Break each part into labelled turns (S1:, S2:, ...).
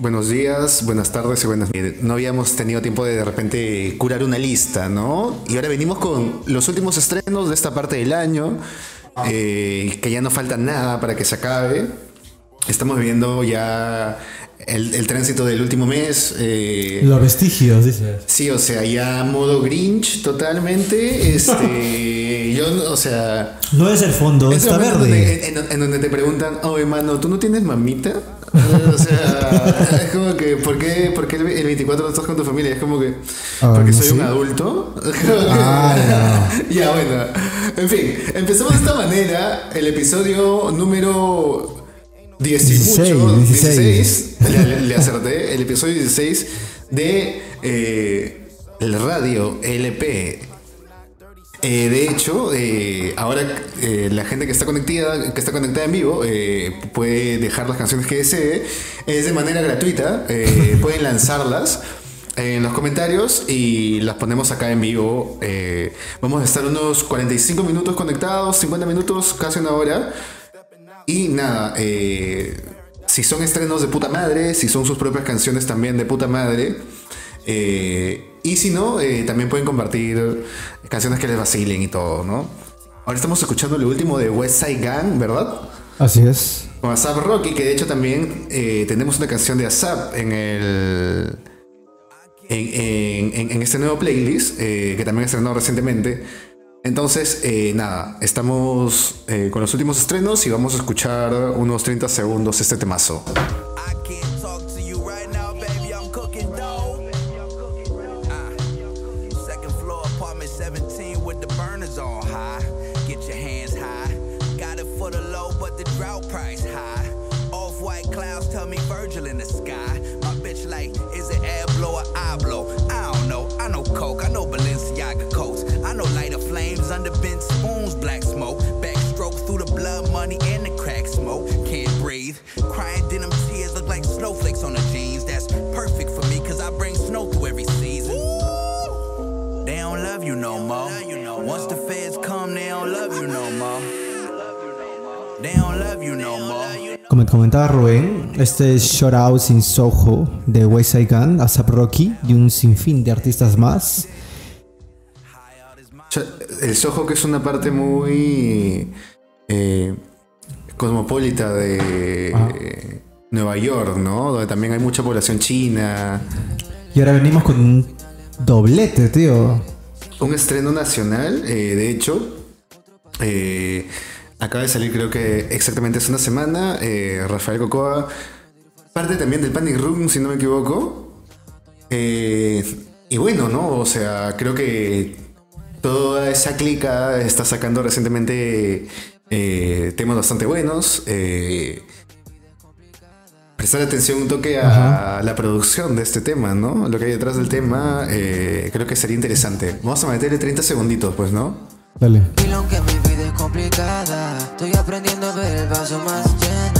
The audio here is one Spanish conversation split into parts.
S1: Buenos días, buenas tardes y buenas eh, No habíamos tenido tiempo de de repente curar una lista, ¿no? Y ahora venimos con los últimos estrenos de esta parte del año, eh, que ya no falta nada para que se acabe. Estamos viviendo ya el, tránsito del último mes.
S2: Eh, Los vestigios, dices.
S1: Sí, o sea, ya modo Grinch totalmente. Este, yo, o sea.
S2: No es el fondo, está verde.
S1: en, donde te preguntan, oh, hermano, ¿tú no tienes mamita? O sea, es como que, ¿por qué, por qué el 24 no estás con tu familia? Es como que, ah, porque soy un adulto. ah, ya, bueno. En fin, empezamos de esta manera el episodio número 16, 16, le, acerté, el episodio 16 de eh, el radio LP. Eh, de hecho, eh, ahora la gente que está conectada, que está conectada en vivo, puede dejar las canciones que desee. Es de manera gratuita. pueden lanzarlas en los comentarios y las ponemos acá en vivo. vamos a estar unos 45 minutos conectados, 50 minutos, casi una hora. Y nada, eh, si son estrenos de puta madre, si son sus propias canciones también de puta madre. Eh, y si no, eh, también pueden compartir canciones que les vacilen y todo, ¿no? Ahora estamos escuchando el último de West Side Gang, ¿verdad?
S2: Así es.
S1: Con Asap Rocky, que de hecho también tenemos una canción de Asap en el. En, este nuevo playlist, que también estrenado recientemente. Entonces, eh, nada, estamos eh, con los últimos estrenos y vamos a escuchar unos 30 segundos este temazo.
S2: Como comentaba Rubén, este es Short Out sin Soho de West Side Gun, ASAP Rocky y un sinfín de artistas más.
S1: El Soho que es una parte muy eh, cosmopolita de ah. Nueva York, ¿no? Donde también hay mucha población china.
S2: Y ahora venimos con un doblete, tío.
S1: Un estreno nacional, eh, de hecho. Eh, acaba de salir creo que exactamente hace una semana. Eh, Rafael Cocoa. Parte también del Panic Room, si no me equivoco. y bueno, ¿no? O sea, creo que toda esa clica está sacando recientemente temas bastante buenos prestar atención un toque a la producción de este tema, ¿no? Lo que hay detrás del tema, eh, creo que sería interesante. Vamos a meterle 30 segunditos, pues, ¿no?
S2: Dale.
S3: que mi vida es complicada, estoy aprendiendo a ver el vaso más lleno.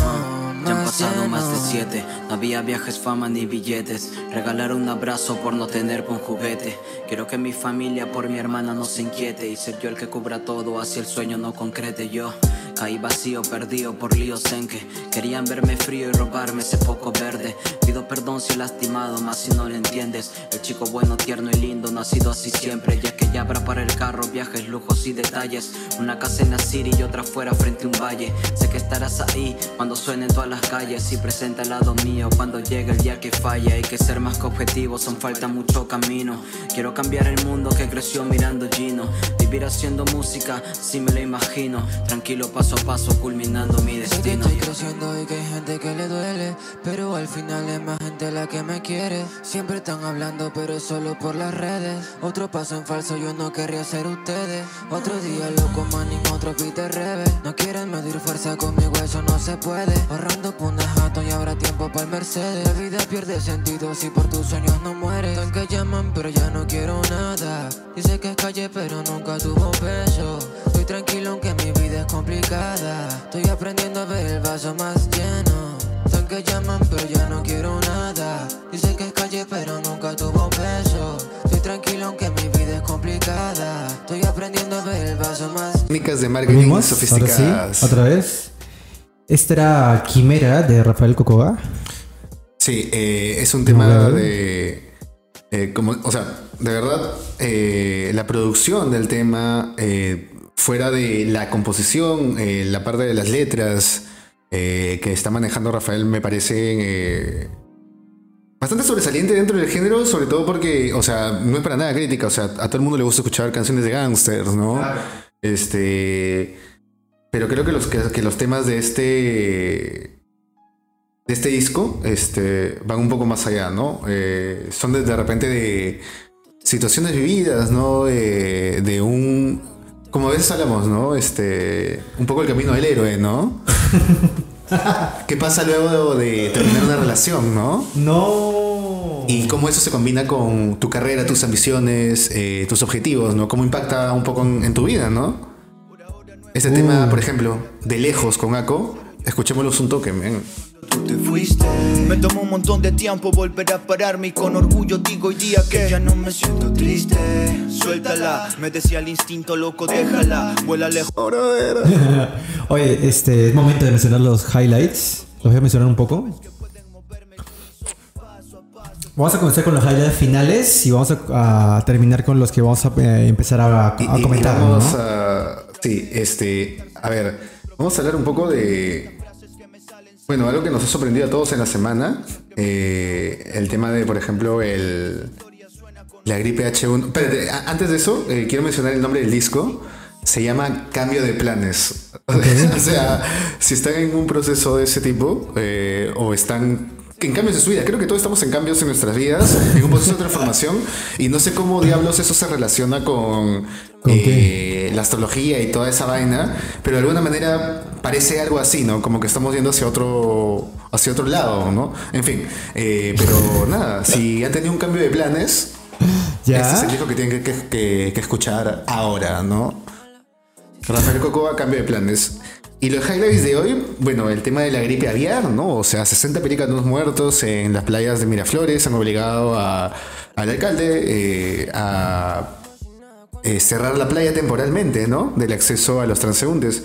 S4: Ya han pasado más de siete, no había viajes, fama ni billetes. Regalar un abrazo por no tener un juguete. Quiero que mi familia por mi hermana no se inquiete y ser yo el que cubra todo, así el sueño no concrete yo. Caí vacío, perdido por líos en que querían verme frío y robarme ese poco verde. Pido perdón si he lastimado, más si no lo entiendes. El chico bueno, tierno y lindo, nacido así siempre. Ya que ya habrá para el carro, viajes, lujos y detalles. Una casa en la city y otra fuera frente a un valle. Sé que estarás ahí cuando suenen todas las calles y presenta al lado mío cuando llegue el día que falla. Hay que ser más que objetivos, son falta mucho camino. Quiero cambiar el mundo que creció mirando Gino. Vivir haciendo música, si me lo imagino. Tranquilo, paso paso a paso culminando mi destino.
S3: Estoy creciendo y que hay gente que le duele, pero al final es más gente la que me quiere. Siempre están hablando, pero solo por las redes. Otro paso en falso, yo no querría ser ustedes. Otro día loco, manning, otro Peter Rebe. No quieren medir fuerza conmigo, eso no se puede. Ahorrando por jato y habrá tiempo para el Mercedes. La vida pierde sentido si por tus sueños no mueres. Tan que llaman, pero ya no quiero nada. Dice que es calle, pero nunca tuvo peso. Estoy tranquilo aunque es complicada. Estoy aprendiendo a ver el vaso más lleno. Tan que llaman, pero ya no quiero nada. Dice que es calle, pero nunca tuvo peso. Estoy tranquilo aunque mi vida es complicada. Estoy aprendiendo a ver el vaso más.
S1: Técnicas de marketing sofisticadas.
S2: Otra vez. ¿Esta era Quimera de Rafael Cocoa?
S1: Sí, eh, es un tema de. Eh, como, o sea, de verdad, eh, la producción del tema, fuera de la composición, la parte de las letras que está manejando Rafael, me parece bastante sobresaliente dentro del género, sobre todo porque, o sea, no es para nada crítica, o sea, a todo el mundo le gusta escuchar canciones de gangsters, ¿no? Este. Pero creo que los, que, los temas de este. De este disco este, van un poco más allá, ¿no? Eh, son de, de, repente de situaciones vividas, ¿no? de un. Como a veces hablamos, ¿no? Este. Un poco el camino del héroe, ¿no? ¿Qué pasa luego de, terminar una relación, no?
S2: No.
S1: Y cómo eso se combina con tu carrera, tus ambiciones, eh, tus objetivos, ¿no? Cómo impacta un poco en, tu vida, ¿no? Ese tema, uh. por ejemplo, de lejos con Ako, escuchémoslo un toque, men
S5: tú te fuiste. Me tomó un montón de tiempo volver a pararme y con orgullo digo hoy día que ya no me siento triste. Suéltala, me decía el instinto loco, déjala, vuela lejos.
S2: Oye, este es momento de mencionar los highlights. Los voy a mencionar un poco. Vamos a comenzar con los highlights finales y vamos a, terminar con los que vamos a eh, empezar a, comentar.
S1: vamos a, sí, este, a ver, vamos a hablar un poco de bueno, algo que nos ha sorprendido a todos en la semana, eh, el tema de, por ejemplo, el, la gripe H1. Espérate, antes de eso, eh, quiero mencionar el nombre del disco. Se llama Cambio de Planes. o sea, si están en un proceso de ese tipo eh, o están en cambios de su vida. Creo que todos estamos en cambios en nuestras vidas, en un proceso de transformación. Y no sé cómo diablos eso se relaciona con, eh, la astrología y toda esa vaina, pero de alguna manera parece algo así, ¿no? Como que estamos yendo hacia otro, hacia otro lado, ¿no? En fin, eh, pero nada, si han tenido un cambio de planes, ¿Ya? este es el disco que tienen que, escuchar ahora, ¿no? Rafael Cocoa, cambio de planes. Y los highlights de hoy, bueno, el tema de la gripe aviar, ¿no? O sea, 60 pelícanos muertos en las playas de Miraflores han obligado al alcalde eh, a eh, cerrar la playa temporalmente, ¿no? Del acceso a los transeúntes.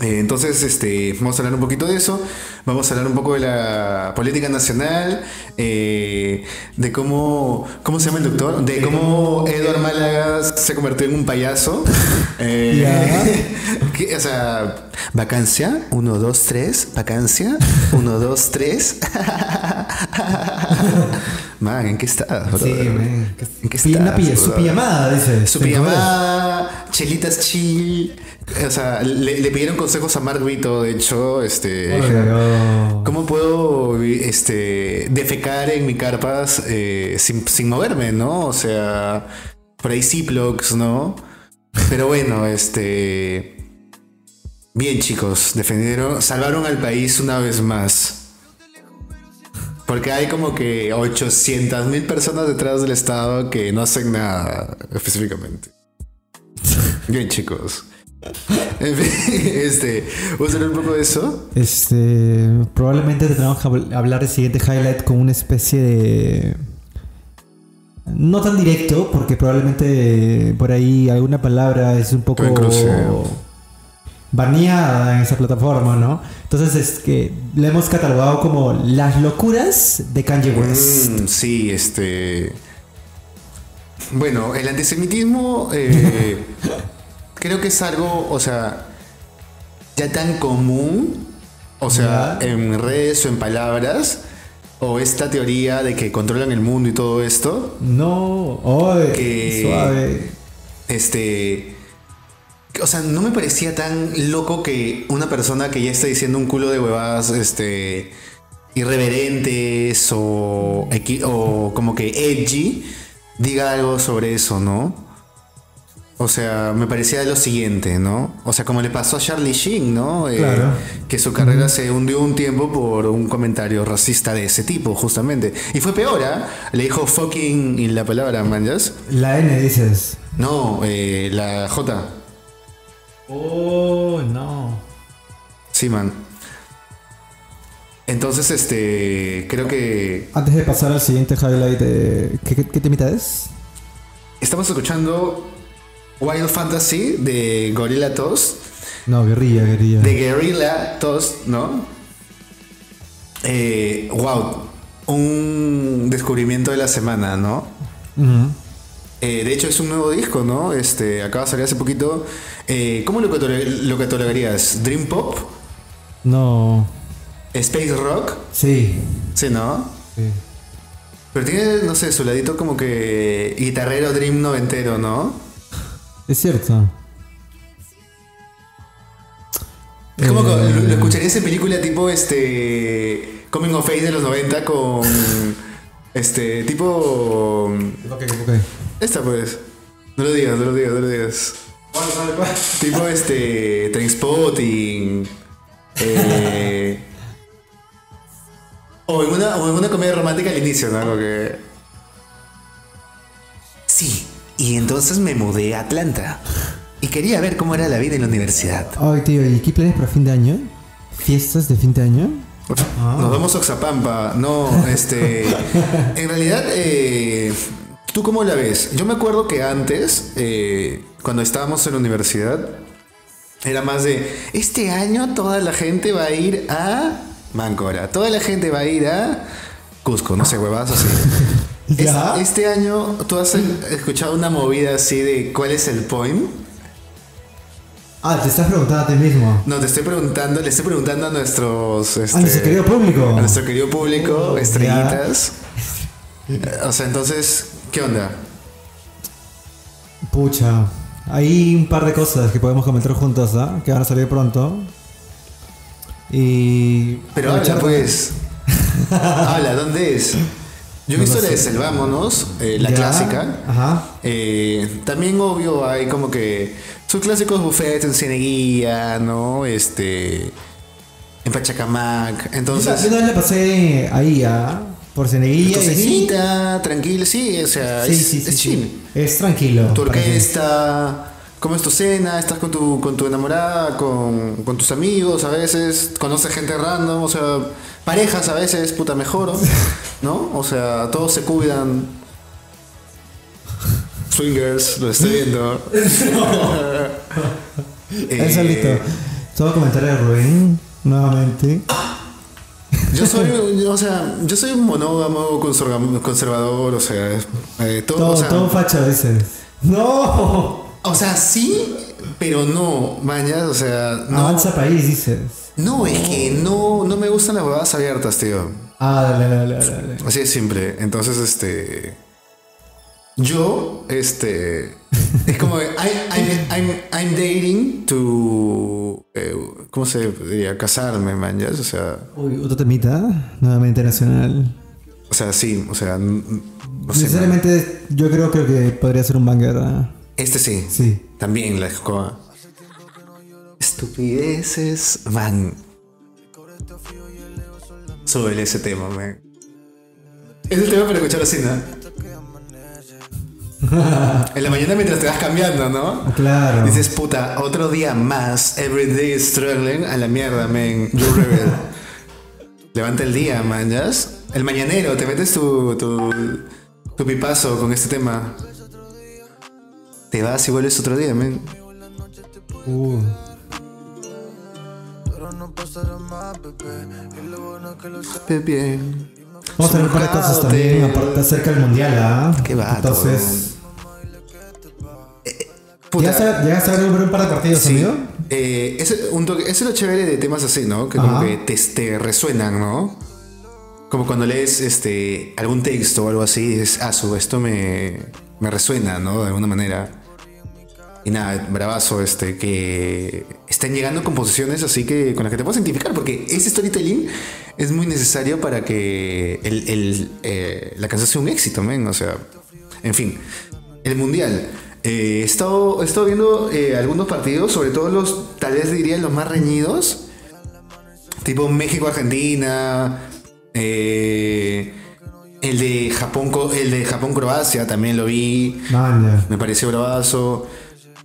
S1: Eh, entonces, este, vamos a hablar un poquito de eso. Vamos a hablar un poco de la política nacional, eh, de cómo, ¿cómo se llama el doctor? De cómo Edward Málaga se convirtió en un payaso. Eh, o sea, vacancia, 1, 2, 3, vacancia, 1, 2, 3. Man, ¿en qué estás,
S2: Sí, man. ¿En qué estás? su pijamada, dice.
S1: Su pijamada, chelitas chill. O sea, le, pidieron consejos a Mark Vito, de hecho, este. ¿Cómo puedo este, defecar en mi carpas eh, sin, moverme, no? O sea, por ahí Ziplocs, ¿no? Pero bueno, este. Bien, chicos, defendieron, salvaron al país una vez más. Porque hay como que 800 mil personas detrás del Estado que no hacen nada específicamente. Bien, chicos. este, ¿vamos a hablar un poco de eso?
S2: Este, probablemente tendremos que hablar del siguiente highlight con una especie de. No tan directo, porque probablemente por ahí alguna palabra es un poco baneada en esa plataforma, ¿no? Entonces es que le hemos catalogado como las locuras de Kanye West.
S1: Mm, sí, este. Bueno, el antisemitismo. Eh, creo que es algo, o sea, ya tan común, o sea, en redes o en palabras, o esta teoría de que controlan el mundo y todo esto.
S2: No, oye, suave.
S1: Este. O sea, no me parecía tan loco que una persona que ya está diciendo un culo de huevadas, este. irreverentes o, o como que edgy, diga algo sobre eso, ¿no? O sea, me parecía lo siguiente, ¿no? O sea, como le pasó a Charlie Sheen, ¿no? Eh, claro. Que su carrera se hundió un tiempo por un comentario racista de ese tipo, justamente. Y fue peor, ¿eh? Le dijo fucking y la palabra, manjas.
S2: La N dices.
S1: No, eh, la J.
S2: Oh, no.
S1: Sí, man. Entonces, este, creo que...
S2: Antes de pasar al siguiente highlight, ¿qué, qué, qué temita es?
S1: Estamos escuchando Wild Fantasy de Gorilla Toast.
S2: No, guerrilla, guerrilla.
S1: De Guerrilla Toast, ¿no? Eh, wow, un descubrimiento de la semana, ¿no? Eh, de hecho es un nuevo disco, ¿no? Este, acaba de salir hace poquito. Eh, ¿Cómo lo, lo catalogarías? ¿Dream Pop?
S2: No.
S1: ¿Space Rock?
S2: Sí.
S1: Sí, ¿no? Sí. Pero tiene, no sé, su ladito como que guitarrero Dream noventero, ¿no?
S2: Es cierto.
S1: Es como lo, lo, escucharías en película tipo este Coming of Age de los 90 con este tipo
S2: Ok, ok.
S1: Esta pues. No lo digas, no lo digas, no lo digas.
S2: ¿Cuál, cuál, cuál?
S1: Tipo este Trainspotting. Eh, o, en una, o en una comedia romántica al inicio, ¿no? Algo que. Sí, y entonces me mudé a Atlanta. Y quería ver cómo era la vida en la universidad.
S2: Ay, tío, ¿y qué planes para fin de año? ¿Fiestas de fin de año?
S1: Nos vamos a Oxapampa. No, este. en realidad, eh, ¿tú cómo la ves? Yo me acuerdo que antes, eh, cuando estábamos en la universidad, era más de. Este año toda la gente va a ir a. Mancora. Toda la gente va a ir a. Cusco, no sé, huevas así.
S2: ¿Ya?
S1: Este año, ¿tú has escuchado una movida así de cuál es el point?
S2: Ah, te estás preguntando a ti mismo.
S1: No, te estoy preguntando, le estoy preguntando a nuestros. Este,
S2: a nuestro querido público.
S1: A nuestro querido público, estrellitas. O sea, entonces, ¿qué onda?
S2: Pucha. Hay un par de cosas que podemos comentar juntos, ¿ah? Que van a salir pronto. Y.
S1: Pero habla, pues. habla, ¿dónde es? Yo he visto la de Selvámonos, eh, la
S2: Ya,
S1: clásica.
S2: Ajá.
S1: Eh, también, obvio, hay como que sus clásicos buffets en Cieneguía, ¿no? Este. En Pachacamac.
S2: Yo
S1: Entonces.
S2: una vez le pasé ahí, ¿ah? Por Ceneguilla.
S1: Cenita, tranquilo, sí, o sea,
S2: Sí,
S1: es,
S2: sí, sí,
S1: es chill.
S2: Es tranquilo.
S1: Tu orquesta, cómo es tu cena, estás con tu, con tu enamorada, con, con tus amigos a veces, conoces gente random, o sea, parejas a veces, puta mejor, ¿no? O sea, todos se cuidan. Swingers, lo estoy viendo. Eh,
S2: solito. Todo comentario de Rubén, nuevamente.
S1: Yo soy, o sea, yo soy un monógamo conserva- conservador, o sea, eh, todo,
S2: Todo,
S1: o sea,
S2: todo facho dices. ¡No!
S1: o sea, sí, pero no, mañas, o sea, no.
S2: Avanza país, dices.
S1: No, es que no, no me gustan las huevadas abiertas, tío.
S2: Ah, dale, dale, dale. dale.
S1: Así de simple. Entonces, este. Yo, este. Es como. que I- I'm, I'm, I'm dating to. eh, ¿Cómo se diría? Casarme, man. ¿ya? O sea.
S2: Uy, otro temita, nuevamente nacional.
S1: O sea, sí. O sea. No.
S2: Sinceramente, yo creo, creo que podría ser un banger. ¿ah?
S1: Este sí.
S2: Sí.
S1: También la escoba. Estupideces van. Súbele ese tema, man. Es el tema para escuchar así, ¿no? en la mañana mientras te vas cambiando, ¿no?
S2: Claro.
S1: Dices, puta, otro día más. Every day struggling. A la mierda, man. You rebel. Levanta el día, man, ¿ya? El mañanero, te metes tu, tu, tu pipazo con este tema. Te vas y vuelves otro día, man.
S2: Uh.
S1: Pepe.
S2: Vamos a ver un par de cosas también, aparte acerca del mundial, ¿ah?
S1: Qué
S2: Entonces.
S1: Puta,
S2: ¿Llegaste a, ver un par de partidos,
S1: sí.
S2: amigo?
S1: Eh, ese, un toque- eso es lo chévere de temas así, ¿no? Que como que te, te resuenan, ¿no? Como cuando lees este algún texto o algo así, dices, ah, su, esto me, me resuena, ¿no? De alguna manera. Y nada, bravazo, este, que están llegando composiciones así que con las que te puedes identificar, porque ese storytelling es muy necesario para que el, el, eh, la canción sea un éxito, men. O sea, en fin, el mundial. Eh, he, estado, he estado viendo eh, algunos partidos, sobre todo los, tal vez diría los más reñidos, tipo México-Argentina, eh, el de Japón, co- el de Japón-Croacia también lo vi. Me pareció bravazo.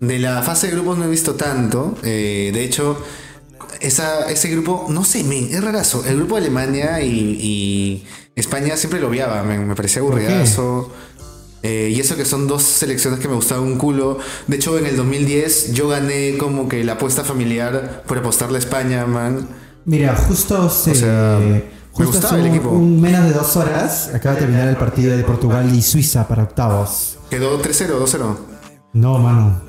S1: De la fase de grupos no he visto tanto. eh, de hecho, esa, ese grupo, no sé, men, es rarazo. El grupo de Alemania y, y España siempre lo odiaba, men, me parecía aburridazo. Eh, y eso que son dos selecciones que me gustaban un culo. De hecho, en el 2010 yo gané como que la apuesta familiar por apostarle a España, man.
S2: Mira, justo se.
S1: O sea, me
S2: justo
S1: gustaba el equipo.
S2: un menos de dos horas acaba de terminar el partido de Portugal y Suiza para octavos.
S1: Quedó 3-0, 2-0.
S2: No, mano.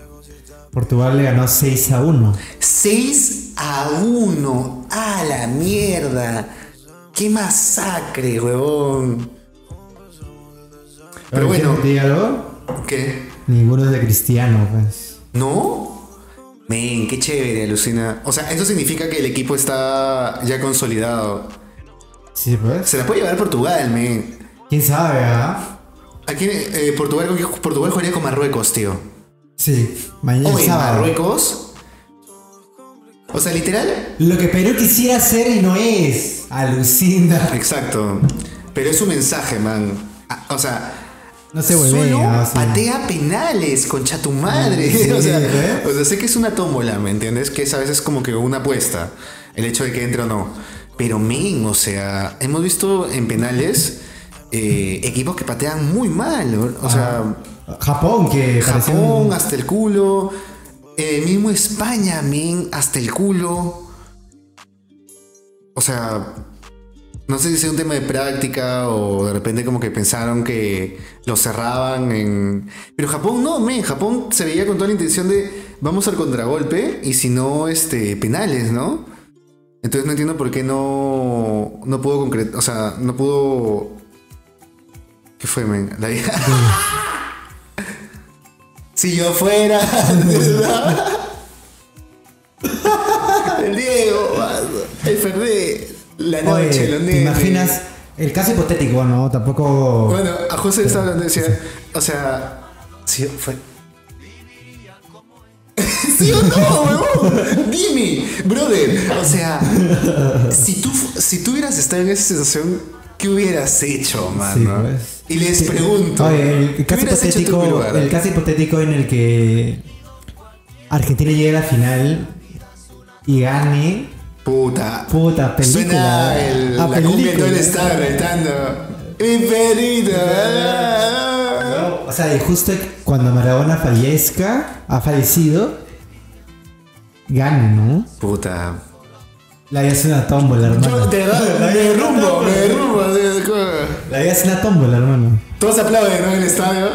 S2: Portugal le ganó 6 a 1.
S1: 6 a 1. ¡A la mierda! ¡Qué masacre, huevón! Pero bueno,
S2: Dígalo.
S1: ¿qué?
S2: Ninguno es de Cristiano, pues.
S1: ¿No? Men, qué chévere, alucina. O sea, eso significa que el equipo está ya consolidado.
S2: Sí, pues.
S1: Se la puede llevar Portugal, men.
S2: ¿Quién sabe, ah?
S1: Aquí eh, Portugal, Portugal jugaría con Marruecos, tío.
S2: Sí. Mañana
S1: Oye,
S2: sábado.
S1: Marruecos. O sea, literal.
S2: Lo que Perú quisiera hacer y no es. Alucina.
S1: Exacto. Pero es un mensaje, man. Ah, O sea,
S2: No se vuelve.
S1: solo patea penales, concha tu madre.
S2: Sí,
S1: o, sea,
S2: ¿eh?
S1: o sea, sé que es una tómbola, ¿me entiendes? Que es a veces como que una apuesta. El hecho de que entre o no. Pero, men, o sea, hemos visto en penales eh, equipos que patean muy mal. O, o sea,
S2: Japón, que
S1: Japón
S2: un-
S1: hasta el culo. El mismo España, men, hasta el culo. O sea, no sé si sea un tema de práctica o de repente como que pensaron que lo cerraban en... Pero Japón no, men, Japón se veía con toda la intención de vamos al contragolpe y si no, este, penales, ¿no? Entonces no entiendo por qué no, no pudo concretar, o sea, no pudo... ¿Qué fue, men? La Si yo fuera. el Diego, el Fernández, la noche,
S2: Oye,
S1: los
S2: ¿te
S1: nenes.
S2: imaginas? El caso hipotético, ¿no? Tampoco.
S1: Bueno, a José estaba hablando, decía, o sea, si yo fuera. ¿Sí o no, huevón? Dime, brother. O sea, si tú, si tú hubieras estado en esa situación, ¿qué hubieras hecho, mano?
S2: pues.
S1: Y les pregunto,
S2: Oye, el,
S1: ¿qué
S2: caso hipotético,
S1: lugar?
S2: el caso hipotético en el que Argentina llegue a la final y gane.
S1: Puta.
S2: Puta, película.
S1: Suena el,
S2: Ah,
S1: la cumbia
S2: película.
S1: estado gritando. Mi perita.
S2: O sea, y justo cuando Maradona fallezca, ha fallecido, gane, ¿no?
S1: Puta.
S2: La vida es una tómbola,
S1: Yo
S2: hermano.
S1: te me derrumbo, me derrumbo.
S2: La vida es una tómbola, hermano.
S1: Todos aplauden, ¿no? En el estadio.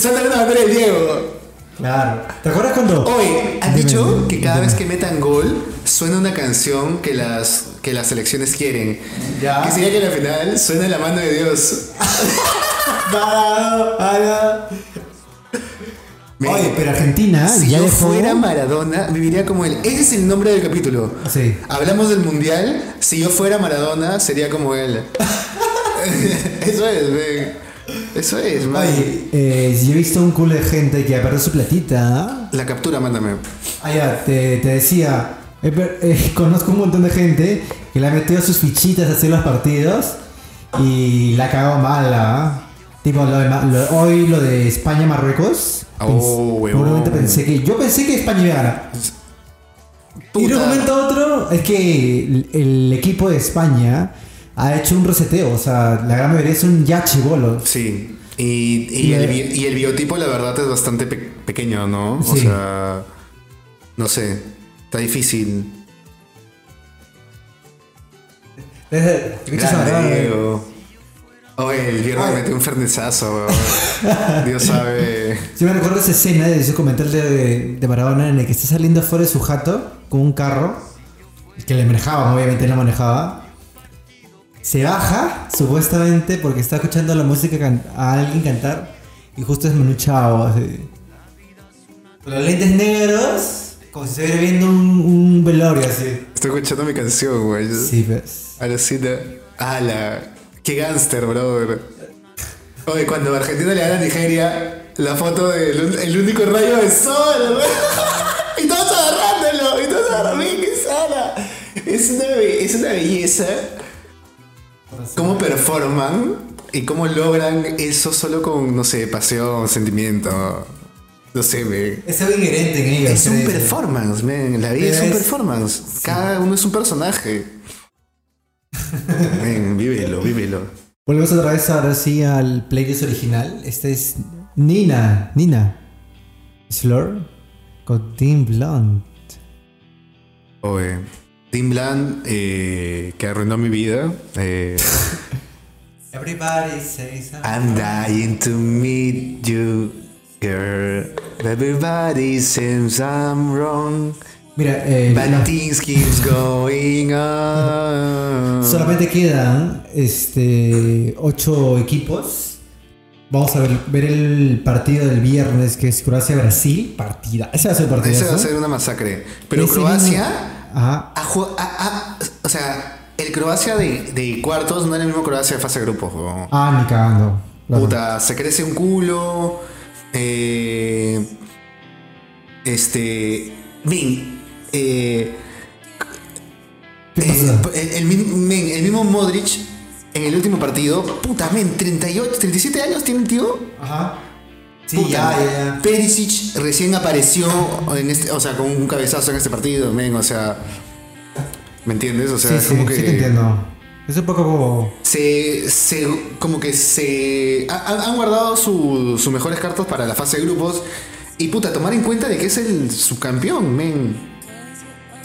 S1: Suelta una bandera del Diego.
S2: Claro. ¿Te acuerdas cuando.?
S1: Han
S2: Dime,
S1: dicho
S2: dime,
S1: que cada
S2: dime.
S1: vez que metan gol suena una canción que las, que las selecciones quieren.
S2: Ya.
S1: Que sería que en la final suena la mano de Dios.
S2: Oye, pero Argentina
S1: Si
S2: ya
S1: yo
S2: dejó.
S1: fuera Maradona, viviría como él. Ese es el nombre del capítulo.
S2: Sí.
S1: Hablamos del mundial. Si yo fuera Maradona, sería como él. Eso es, ven. Eso es, man.
S2: Oye, eh, yo he visto un culo de gente que perdido su platita.
S1: La captura, mándame.
S2: Ah, ya, te, te decía. per- eh, conozco un montón de gente que le ha metido sus fichitas a hacer los partidos y la cagó mala. ¿ah? Tipo, lo de lo- hoy lo de España-Marruecos.
S1: Oh,
S2: pens-
S1: huevón.
S2: por un momento pensé que. Yo pensé que España iba a ganar. Y de un momento a otro es que el, el equipo de España ha hecho un reseteo. O sea, la gran mayoría son ya chivolos.
S1: Sí. Y, y
S2: Y
S1: el, y el biotipo, la verdad, es bastante pe- pequeño, ¿no? O
S2: Sí.
S1: sea. No sé. Está difícil. Grande. Oye, el me metió un fernesazo, weón. Dios sabe.
S2: Sí me recuerdo esa escena de ese comentario de, de Maradona en el que está saliendo fuera de su jato con un carro que le manejaban, obviamente no manejaba. Se baja, supuestamente, porque está escuchando la música a alguien cantar y justo es Manu Chao, así. Con los lentes negros, como si estuviera viendo un, un velorio así.
S1: Estoy escuchando mi canción, güey.
S2: Sí, pues.
S1: Alucina. ¡Hala! ¡Qué gánster, brother! Oye, cuando Argentina le gana a Nigeria, la foto del el único rayo de sol. Y todos agarrándolo, y todos agarrándolo, ¡qué sana! Es una, es una belleza. Cómo performan y cómo logran eso solo con, no sé, pasión, sentimiento. No sé, me.
S2: Es algo inherente en ellos.
S1: Es un performance, man. La vida es un
S2: Es-
S1: performance. Cada uno es un personaje. Vívelo, vívelo.
S2: Volvemos otra vez ahora sí al playlist original. Este es Nina, Nina. Slur con Tim Blunt.
S1: Oye, Tim Blunt, eh, que arruinó mi vida. Eh,
S2: Everybody says
S1: I'm dying to meet you, girl. Everybody says I'm wrong.
S2: Mira, eh,
S1: Bad things keeps going on.
S2: solamente quedan este ocho equipos. Vamos a ver, ver el partido del viernes que es Croacia-Brasil. Partida. Ese va a ser el partido.
S1: Ese va a ser una masacre. Pero Croacia.
S2: Ajá.
S1: o sea, el Croacia de, de cuartos no es el mismo Croacia de fase de grupos.
S2: Ah, ni cagando. Claro.
S1: Puta, se crece un culo. Eh, este. Bien. Eh,
S2: ¿Qué
S1: eh, el, mismo Modric en el último partido. Puta, men, 38, 37 años tiene el tío.
S2: Ajá. Sí,
S1: Puta,
S2: ya, ya, ya.
S1: Perisic recién apareció en este, o sea, con un cabezazo en este partido, men, o sea. ¿Me entiendes? O sea,
S2: Sí,
S1: es
S2: sí,
S1: como que.
S2: sí te entiendo. Es un poco como...
S1: se, se como que se ha- han, guardado su- sus mejores cartas para la fase de grupos y puta tomar en cuenta de que es el subcampeón men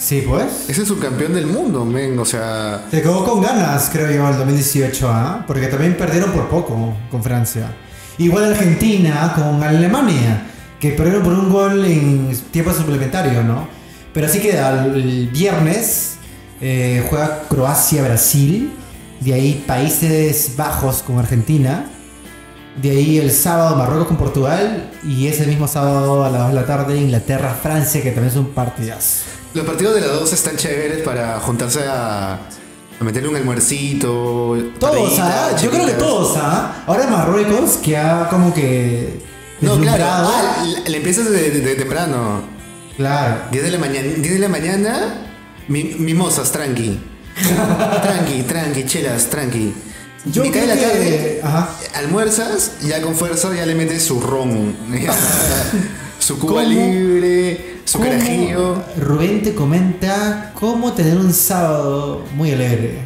S2: Sí, pues.
S1: es el subcampeón del mundo men o sea
S2: Se quedó con ganas, creo yo, el 2018, ¿ah? Porque también perdieron por poco con Francia. Igual Argentina con Alemania, que perdieron por un gol en tiempo suplementario, ¿no? Pero así queda el viernes, eh, juega Croacia-Brasil, de ahí Países Bajos con Argentina, de ahí el sábado Marruecos con Portugal, y ese mismo sábado a las 2 de la tarde Inglaterra-Francia, que también es un partidazo.
S1: Los partidos de las dos están chéveres para juntarse a, a meterle un almuercito
S2: Todos, ¿ah? Yo creo que todos, ¿ah? Ahora Marruecos, que ha como que.
S1: no claro ah, le, empiezas de, de- de temprano
S2: Claro.
S1: 10 de la mañana 10 de la mañana mi- mimosas tranqui tranqui tranqui chelas tranqui
S2: Yo
S1: mitad de la
S2: que-
S1: tarde
S2: Ajá.
S1: almuerzas, ya con fuerza ya le metes su ron, su cuba libre, su carajillo.
S2: Rubén te comenta cómo tener un sábado muy alegre.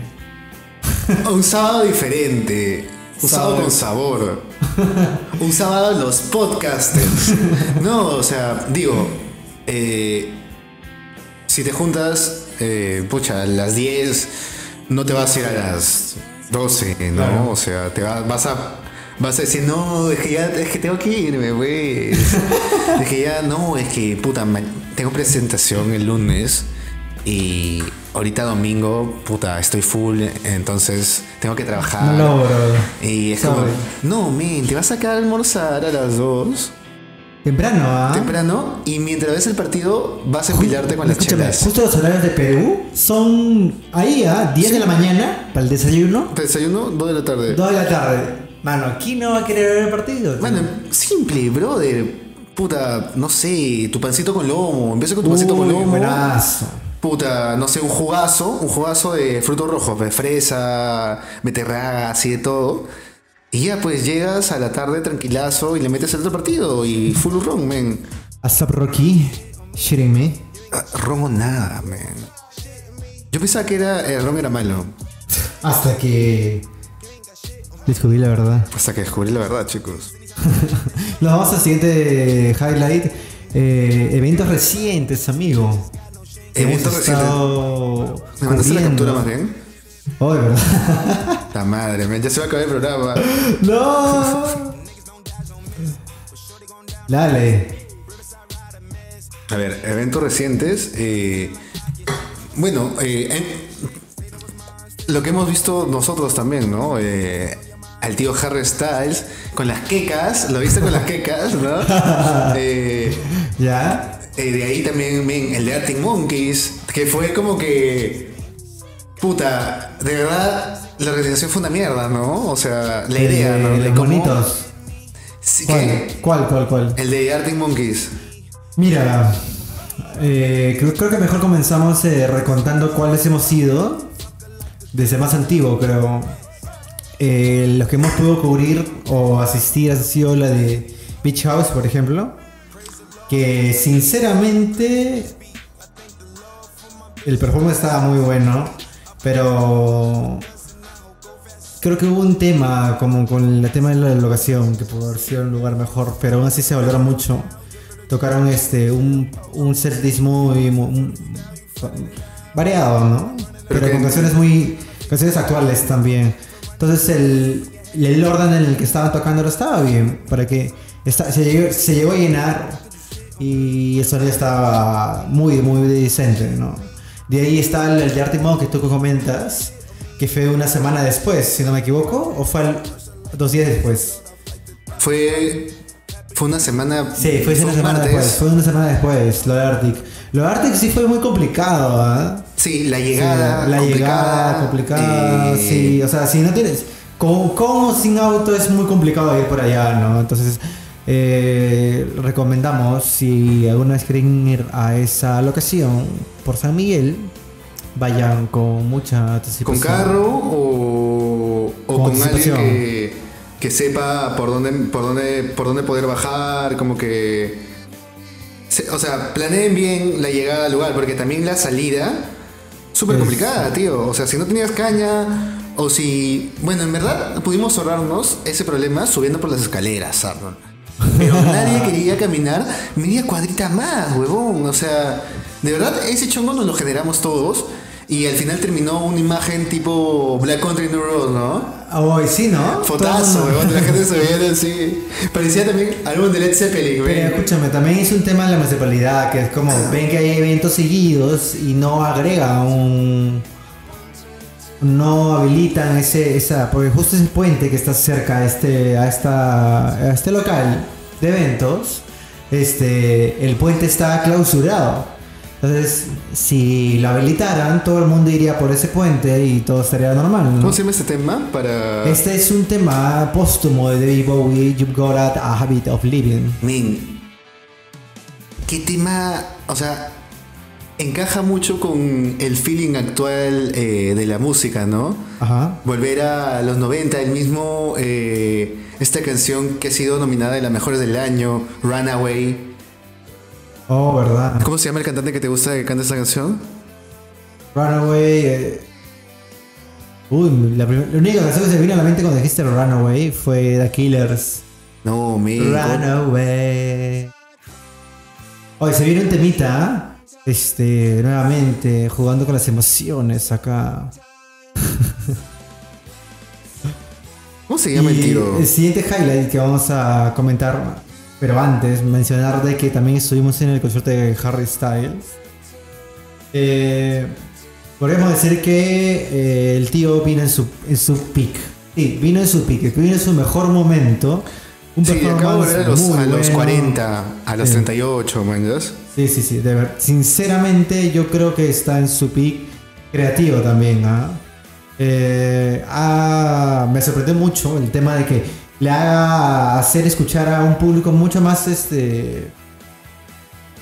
S1: Un sábado diferente, un sábado
S2: Sábado.
S1: con sabor, un sábado los podcasters. No, o sea, digo, eh, si te juntas, eh, pucha, a las 10, no te vas a ir a las 12, ¿no?
S2: Claro.
S1: O sea, te va- vas a... Vas a decir, no, es que ya, es que tengo que irme, güey. es que ya, no, es que, puta, tengo presentación el lunes y ahorita domingo, puta, estoy full, entonces tengo que trabajar.
S2: No logro.
S1: Y es como, no, men, te vas a quedar a almorzar a las 2
S2: Temprano, ¿ah?
S1: temprano y mientras ves el partido vas a empilarte con las chelas.
S2: justo los horarios de Perú son ahí, ¿ah? 10 de la mañana para el desayuno,
S1: Desayuno, 2 de la tarde.
S2: 2 de la tarde. Mano, aquí no va a querer ver el partido.
S1: Bueno, simple, brother. Puta, no sé, tu pancito con lomo. Empieza con tu pancito con lomo.
S2: buenazo.
S1: Puta, no sé, un jugazo, un jugazo de frutos rojos, de fresa, beterraga, así de todo. Y ya pues llegas a la tarde tranquilazo y le metes el otro partido y full ron, men.
S2: Asap Rocky, shitting me.
S1: Ah, Ron o nada, men. Yo pensaba que era, el ron era malo.
S2: Hasta que descubrí la verdad.
S1: Hasta que descubrí la verdad, chicos.
S2: Nos vamos al siguiente highlight. Eh, eventos recientes, amigo.
S1: Eventos
S2: estado
S1: ¿Me mandaste la captura más bien?
S2: Oh, de verdad.
S1: La madre, ya se va a acabar el programa.
S2: ¡No! Dale.
S1: A ver, eventos recientes. eh, bueno, eh, en- lo que hemos visto nosotros también, ¿no? Eh, al tío Harry Styles con las quecas, lo viste con las quecas, ¿no? Eh,
S2: ¿Ya?
S1: eh, de ahí también el de Arctic Monkeys, que fue como que. Puta, de verdad, la realización fue una mierda, ¿no? O sea, la idea,
S2: Eh,
S1: ¿no? De
S2: bonitos.
S1: Sí,
S2: ¿Cuál? ¿Cuál, cuál, cuál?
S1: el de Arctic Monkeys.
S2: Mira, eh, creo, creo que mejor comenzamos eh, recontando cuáles hemos sido. Desde más antiguo, creo. Eh, los que hemos podido cubrir o asistir han sido la de Beach House, por ejemplo. Que sinceramente el performance estaba muy bueno. Pero creo que hubo un tema como con el tema de la locación, que pudo haber sido un lugar mejor, pero aún así se valoraron mucho. Tocaron este un, un set muy, muy, variado, ¿no? Pero, con canciones muy. canciones actuales también. Entonces el, el orden en el que estaban tocando estaba bien. Para que se, llegó, se llegó a llenar y el sonido estaba muy, muy decente, ¿no? De ahí está el, de Arctic que tú comentas, que fue una semana después, si no me equivoco, o fue dos días después.
S1: Fue fue una semana.
S2: Sí, fue una semana después. Fue una semana después, lo de Arctic. Lo de Arctic sí fue muy complicado, ¿ah?
S1: Sí, la llegada.
S2: la llegada complicada. Eh, sí, o sea, si no tienes. Con, con, o sin auto es muy complicado ir por allá, ¿no? Entonces, eh, recomendamos si alguna vez quieren ir a esa locación por San Miguel, vayan con mucha
S1: anticipación. ¿Con carro o, o con, alguien que, que, sepa por dónde, por, dónde, por dónde poder bajar? Como que. O sea, planeen bien la llegada al lugar, porque también la salida. Súper complicada, tío. O sea, si no tenías caña, o si. Bueno, en verdad pudimos ahorrarnos ese problema subiendo por las escaleras, Arnold. Pero nadie quería caminar media cuadrita más, huevón. O sea, de verdad, ese chongo nos lo generamos todos. Y al final terminó una imagen tipo Black Country New Road, ¿no?
S2: Oh, sí, ¿no?
S1: Fotazo, huevón, la gente se veía así. Parecía también algo de Led Zeppelin,
S2: güey. Pero escúchame, también es un tema de la municipalidad, que es como, ven que hay eventos seguidos y no agrega un no habilitan ese, esa, porque justo ese puente que está cerca a este, a esta, a este local de eventos, este, el puente está clausurado. Entonces, si lo habilitaran, todo el mundo iría por ese puente y todo estaría normal.
S1: ¿Cómo se llama este tema? Para...
S2: Este es un tema póstumo de David Bowie, You've Got a Habit of Living.
S1: Min, ¿qué tema? O sea, encaja mucho con el feeling actual eh, de la música, ¿no?
S2: Ajá.
S1: Volver a los 90, el mismo, eh, esta canción que ha sido nominada de las mejores del año, Runaway.
S2: Oh, ¿verdad?
S1: ¿Cómo se llama el cantante que te gusta que cante esta canción?
S2: Runaway. Eh. Uy, la, única canción que se vino a la mente cuando dijiste Runaway fue The Killers.
S1: No, me.
S2: Runaway. Oye, se viene un temita. Este, nuevamente, jugando con las emociones acá.
S1: ¿Cómo se llama el tiro?
S2: El siguiente highlight que vamos a comentar, pero antes, mencionar de que también estuvimos en el concierto de Harry Styles. Eh, podemos decir que eh, el tío vino en su, en su peak. Sí, vino en su peak, vino en su mejor momento.
S1: Un sí, acabo de ver a los, a los 40, a los 38, ¿me
S2: Sí, sí, sí. De ver, sinceramente, yo creo que está en su peak creativo también. ¿ah? Eh, ah, me sorprendió mucho el tema de que le haga hacer escuchar a un público mucho más este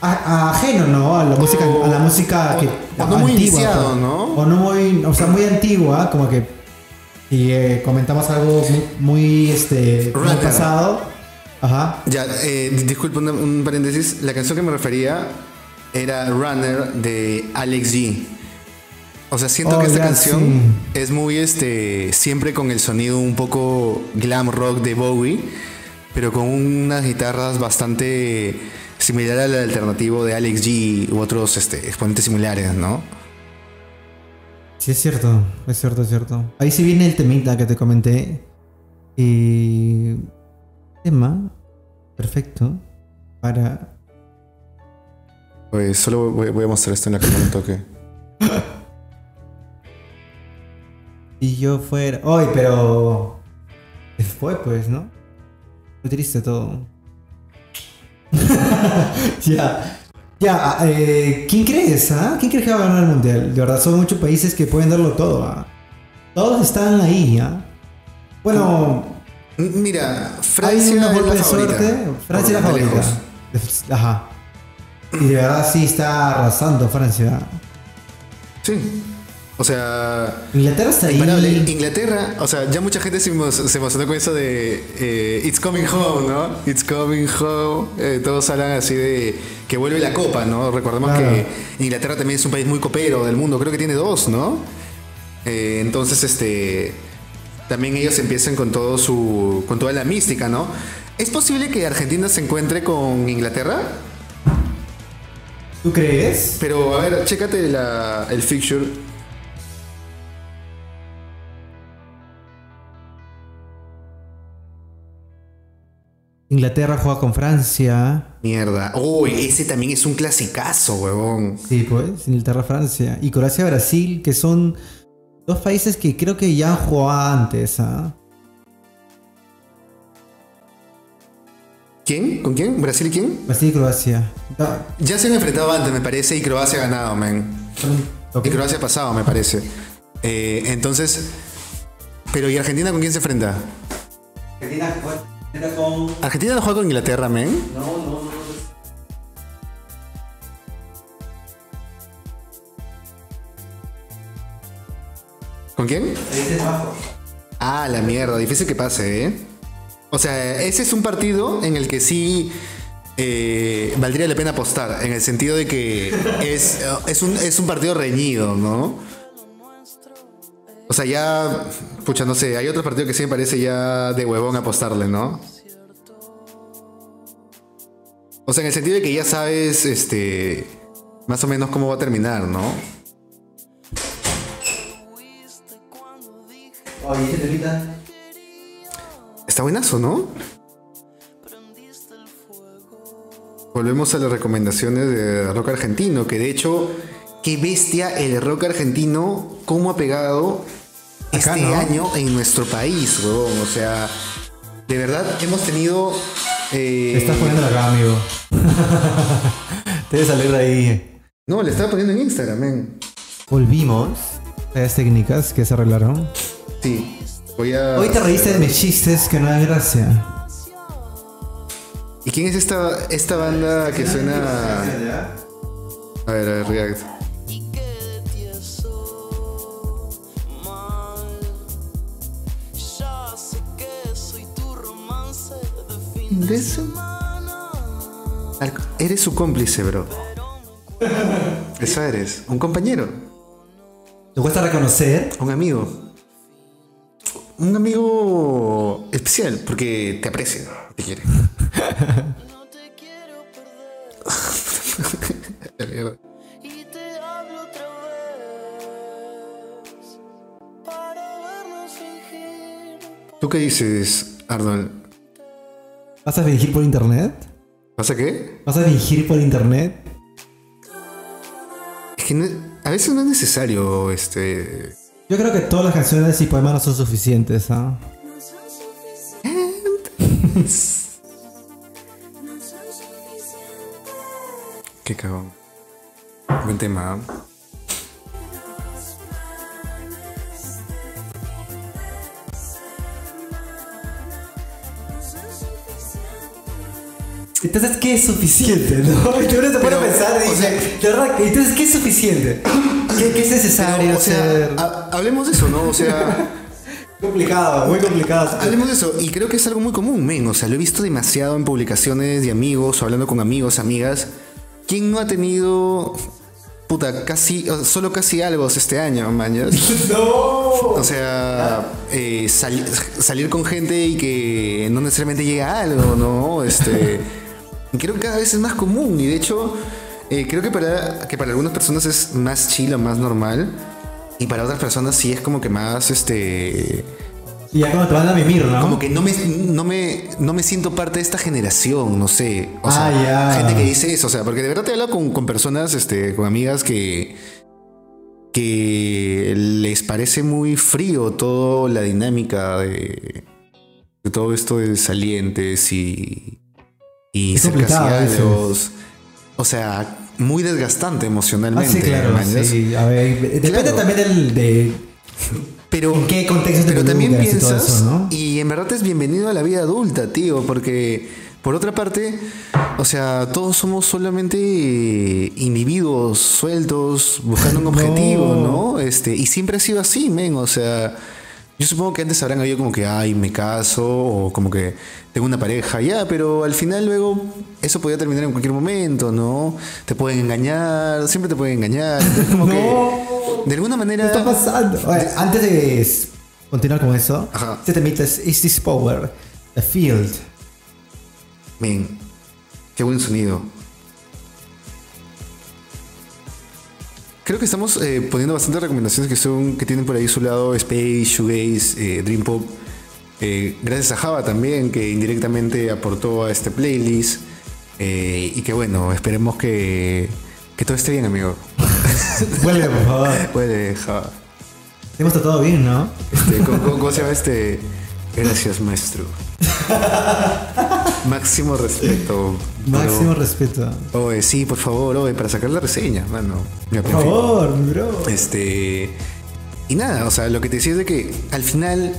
S2: ajeno, ¿no? A la música, a la música que
S1: o, no muy iniciado, ¿no?
S2: O no muy, o sea, muy antigua, como que y eh, comentamos algo muy, este, muy pasado. Ajá.
S1: Ya, eh, disculpa un, paréntesis. La canción que me refería era Runner de Alex G. O sea, siento que esta canción es muy este. Siempre con el sonido un poco glam rock de Bowie, pero con unas guitarras bastante similar al alternativo de Alex G u otros este, exponentes similares, ¿no?
S2: Sí, es cierto, es cierto, es cierto. Ahí sí viene el temita que te comenté. Y. Tema. Perfecto. Para.
S1: Pues solo voy, a mostrar esto en la cámara un toque.
S2: y yo fuera. ¡Ay, pero! Fue, pues, ¿no? Muy triste todo. ya. Ya, eh, ¿quién crees? Ah? ¿Quién crees que va a ganar el mundial? De verdad, son muchos países que pueden darlo todo. ¿ah? Todos están ahí. ¿ah? Bueno.
S1: Mira, Francia una golpe de suerte.
S2: Francia es la favorita. Ajá. Y de verdad sí está arrasando Francia.
S1: Sí. O sea.
S2: Inglaterra está ahí.
S1: Inglaterra, o sea, ya mucha gente se, emocionó con eso de eh, It's coming home, ¿no? It's coming home. Eh, todos hablan así de que vuelve la copa, ¿no? Recordemos que Inglaterra también es un país muy copero del mundo, creo que tiene dos, ¿no? Eh, entonces, este. también ellos empiezan con todo su. con toda la mística, ¿no? ¿Es posible que Argentina se encuentre con Inglaterra?
S2: ¿Tú crees?
S1: Pero, a ver, chécate la, el fixture.
S2: Inglaterra juega con Francia.
S1: Mierda. Uy, ese también es un clasicazo, huevón.
S2: Sí, pues, Inglaterra-Francia. Y Croacia-Brasil, que son dos países que creo que ya han jugado antes, ¿ah?
S1: ¿Quién? ¿Con quién? ¿Brasil y quién?
S2: Brasil y Croacia.
S1: Ya se han enfrentado antes, me parece, y Croacia ha ganado, man. Y Croacia ha pasado, me parece. Eh, entonces. Pero ¿y Argentina con quién se enfrenta?
S2: Argentina.
S1: Argentina no juega con Inglaterra, men.
S2: No, no, no.
S1: ¿Con quién? Ah, la mierda, difícil que pase, ¿eh? O sea, ese es un partido en el que sí eh, valdría la pena apostar, en el sentido de que es, es, un, es un partido reñido, ¿no? O sea, ya, pucha, no sé, hay otro partido que sí me parece ya de huevón apostarle, ¿no? O sea, en el sentido de que ya sabes, este, más o menos cómo va a terminar, ¿no?
S2: Oye,
S1: Está buenazo, ¿no? Volvemos a las recomendaciones de rock argentino, que de hecho, qué bestia el rock argentino, cómo ha pegado este año en nuestro país, weón. O sea, de verdad hemos tenido.
S2: Eh... Estás poniendo acá, amigo. Debe salir de ahí.
S1: No, le estaba poniendo en Instagram.
S2: Volvimos a las técnicas que se arreglaron.
S1: Sí. Voy a.
S2: Hoy te reíste de mis chistes que no da gracia.
S1: ¿Y quién es esta, esta banda que suena.? A ver, a ver, React. Eres su cómplice, bro. Eso eres. Un compañero.
S2: ¿Te cuesta reconocer?
S1: Un amigo. Un amigo especial, porque te aprecia, te quiere. no te quiero perder. y te hablo otra vez para vernos fingir. ¿Tú qué dices, Arnold?
S2: ¿Vas a fingir por internet?
S1: ¿Vas a qué?
S2: ¿Vas a fingir por internet?
S1: Es que a veces no es necesario este
S2: yo creo que todas las canciones y poemas no son suficientes, ¿ah? No
S1: suficientes. Qué cagón. Buen tema.
S2: Entonces, ¿qué es suficiente? ¿no? Y uno se pone a pensar y dice, entonces, ¿qué es suficiente? ¿Qué, es necesario hacer?
S1: hablemos de eso, ¿no? O sea...
S2: complicado, muy complicado.
S1: Hablemos de eso, y creo que es algo muy común, men. O sea, lo he visto demasiado en publicaciones de amigos, o hablando con amigos, amigas. ¿Quién no ha tenido puta, casi, solo casi algo este año, mañas.
S2: No.
S1: O sea, eh, salir con gente y que no necesariamente llega a algo, ¿no? Este, creo que cada vez es más común y de hecho eh, creo que para, que para algunas personas es más chill más normal y para otras personas sí es como que más, este...
S2: Y ya como te van a mimir, ¿no?
S1: Como que no me, no me, no me siento parte de esta generación, no sé. O
S2: sea,
S1: ah, gente que dice eso, o sea, porque de verdad te hablo con, con personas, este, con amigas que que les parece muy frío toda la dinámica de, de todo esto de salientes y, y ser O sea, muy desgastante emocionalmente.
S2: Ah, sí, claro, sí. A ver, depende también del, de
S1: pero,
S2: ¿En qué contexto
S1: Pero también piensas, ¿no? y en verdad es bienvenido a la vida adulta, tío, porque por otra parte, o sea, todos somos solamente individuos sueltos buscando un objetivo, ¿no? Este, y siempre ha sido así, men, o sea, yo supongo que antes habrán habido como que, ay, me caso, o como que tengo una pareja, ya, pero al final luego eso podía terminar en cualquier momento, ¿no? Te pueden engañar, siempre te pueden engañar. como que, de alguna manera.
S2: ¿Qué está pasando? antes de continuar con eso.
S1: Ajá.
S2: Este temita es Is This Power, The Field.
S1: Men, qué buen sonido. Creo que estamos eh, poniendo bastantes recomendaciones que son que tienen por ahí su lado Space, Shoegaze, eh, Dream Pop. Eh, gracias a Java también, que indirectamente aportó a este playlist. Eh, y que bueno, esperemos que, que todo esté bien, amigo.
S2: Vuelve, por favor.
S1: Puede, Java.
S2: Hemos tratado bien, ¿no?
S1: Este, ¿cómo, cómo- cómo se llama este? Gracias, maestro. Máximo respeto.
S2: Máximo
S1: bro.
S2: respeto.
S1: Oye, sí, por favor, oye, para sacar la reseña, mano.
S2: Por
S1: en fin.
S2: favor, mi bro.
S1: Este. Y nada, o sea, lo que te decía es de que al final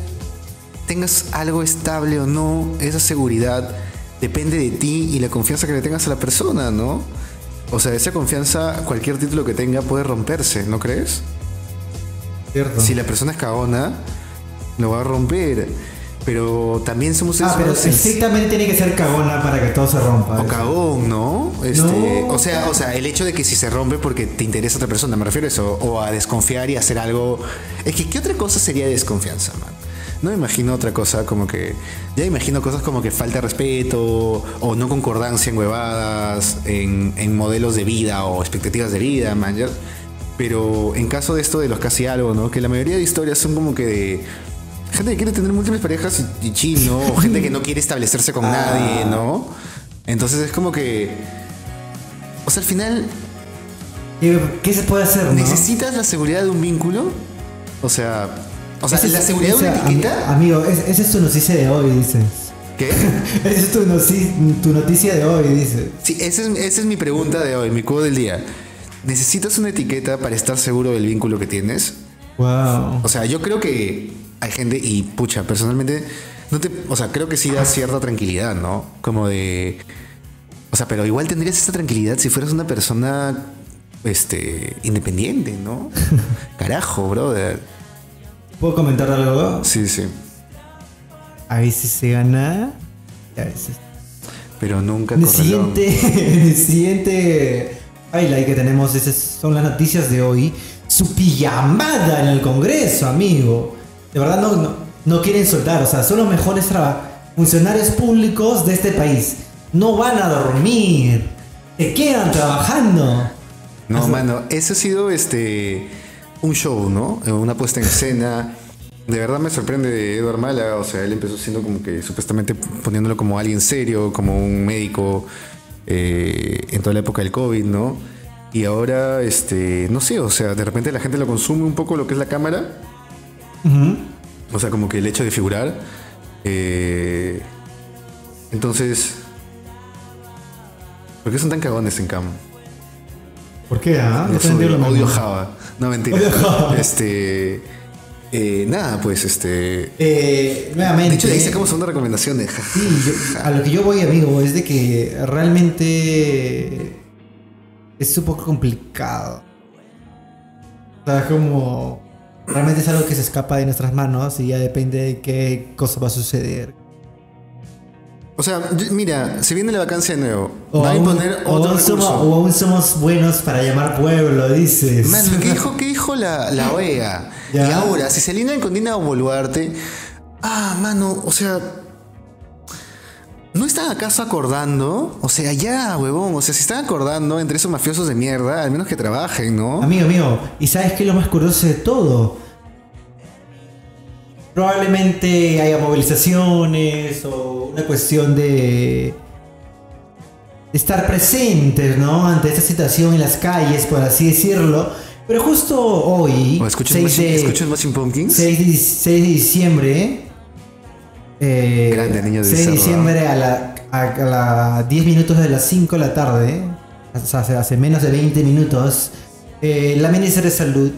S1: tengas algo estable o no, esa seguridad depende de ti y la confianza que le tengas a la persona, ¿no? O sea, esa confianza, cualquier título que tenga puede romperse, ¿no crees?
S2: Cierto.
S1: Si la persona es cagona, lo va a romper. Pero también somos
S2: Ah, pero estrictamente tiene que ser cagona para que todo se rompa.
S1: o cagón, ¿no? Este,
S2: No.
S1: O sea, o sea, el hecho de que si se rompe porque te interesa otra persona, me refiero a eso, o a desconfiar y hacer algo. Es que qué otra cosa sería desconfianza, man. No me imagino otra cosa como que. Ya imagino cosas como que falta de respeto, o no concordancia en huevadas, en, en modelos de vida o expectativas de vida, man. Pero en caso de esto de los casi algo, ¿no? Que la mayoría de historias son como que de. Gente que quiere tener múltiples parejas y, y chill, ¿no? O gente que no quiere establecerse con nadie, ¿no? Entonces es como que. O sea, al final,
S2: ¿Qué, se puede hacer, no?
S1: ¿necesitas la seguridad de un vínculo? O sea. O sea, la seguridad de una etiqueta.
S2: ami- Amigo, es- esa es tu noticia de hoy, dices.
S1: ¿Qué?
S2: Esa es tu, noci- tu noticia de hoy, dices.
S1: Sí, esa es, esa es mi pregunta de hoy, mi cubo del día. ¿Necesitas una etiqueta para estar seguro del vínculo que tienes?
S2: Wow.
S1: O sea, yo creo que hay gente, y pucha, personalmente, no te, o sea, creo que sí da cierta tranquilidad, ¿no? Como de. O sea, pero igual tendrías esa tranquilidad si fueras una persona este, independiente, ¿no? Carajo, brother.
S2: ¿Puedo comentar algo?
S1: Sí, sí.
S2: A veces se gana. y a veces.
S1: Pero nunca
S2: El siguiente, el siguiente highlight que tenemos esas son las noticias de hoy. Su pijamada en el Congreso, amigo. De verdad no, no, no quieren soltar. O sea, son los mejores funcionarios públicos de este país. No van a dormir. Se quedan trabajando.
S1: No, mano, eso ha sido este un show, ¿no? Una puesta en escena. De verdad me sorprende de Edward Mala, o sea, él empezó siendo como que supuestamente poniéndolo como alguien serio, como un médico eh, en toda la época del COVID, ¿no? Y ahora, este, no sé, o sea, de repente la gente lo consume un poco lo que es la cámara, o sea, como que el hecho de figurar. eh, entonces, ¿por qué son tan cagones en cam?
S2: ¿Por qué? Ah? Digo
S1: odio,
S2: lo
S1: odio
S2: mismo.
S1: Java. No, mentira. Este. eh, nada, pues este.
S2: Eh, nuevamente.
S1: De hecho, ahí sacamos una recomendación de.
S2: Sí, yo- a lo que yo voy, amigo, es de que realmente es un poco complicado. O sea, como realmente es algo que se escapa de nuestras manos y ya depende de qué cosa va a suceder.
S1: O sea, mira, se viene la vacancia de nuevo.
S2: O
S1: Va a
S2: aún,
S1: imponer
S2: o
S1: otro
S2: aún somos, o aún somos buenos para llamar pueblo, dices.
S1: Mano, ¿qué dijo, qué dijo la, la OEA?
S2: Ya.
S1: Y ahora, si se alinean con Dina Boluarte. Ah, mano, o sea. ¿No están acaso acordando? O sea, ya, huevón. O sea, si están acordando entre esos mafiosos de mierda, al menos que trabajen, ¿no?
S2: Amigo mío, ¿y sabes qué es lo más curioso de todo? Probablemente haya movilizaciones o una cuestión de estar presentes, ¿no? Ante esta situación en las calles, por así decirlo. Pero justo hoy,
S1: ¿O escuchan
S2: 6
S1: Smashing-
S2: de,
S1: Pumpkins?
S2: 6 de, 6 de diciembre, eh,
S1: Grande niño de
S2: 6 de diciembre a la, a, a la 10 minutos de las 5 de la tarde, hace, hace menos de 20 minutos, eh, la ministra de Salud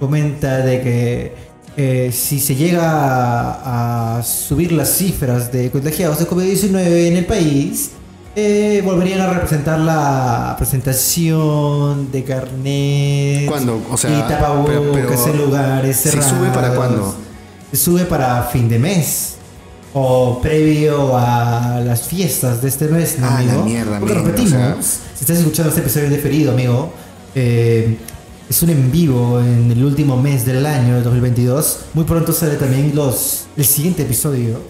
S2: comenta de que eh, si se llega a, a subir las cifras de contagiados de COVID-19 en el país, eh, volverían a representar la presentación de carnet
S1: ¿Cuándo? O sea,
S2: y tapabocas
S1: pero- pero-
S2: en lugares
S1: ¿se
S2: cerrados.
S1: sube para cuándo?
S2: Se sube para fin de mes. O previo a las fiestas de este mes, ¿no,
S1: Ah, la
S2: amigo?
S1: mierda,
S2: Porque repetimos,
S1: o sea-
S2: si estás escuchando este episodio de ferido, amigo, eh, es un en vivo en el último mes del año, 2022. Muy pronto sale también los el siguiente episodio.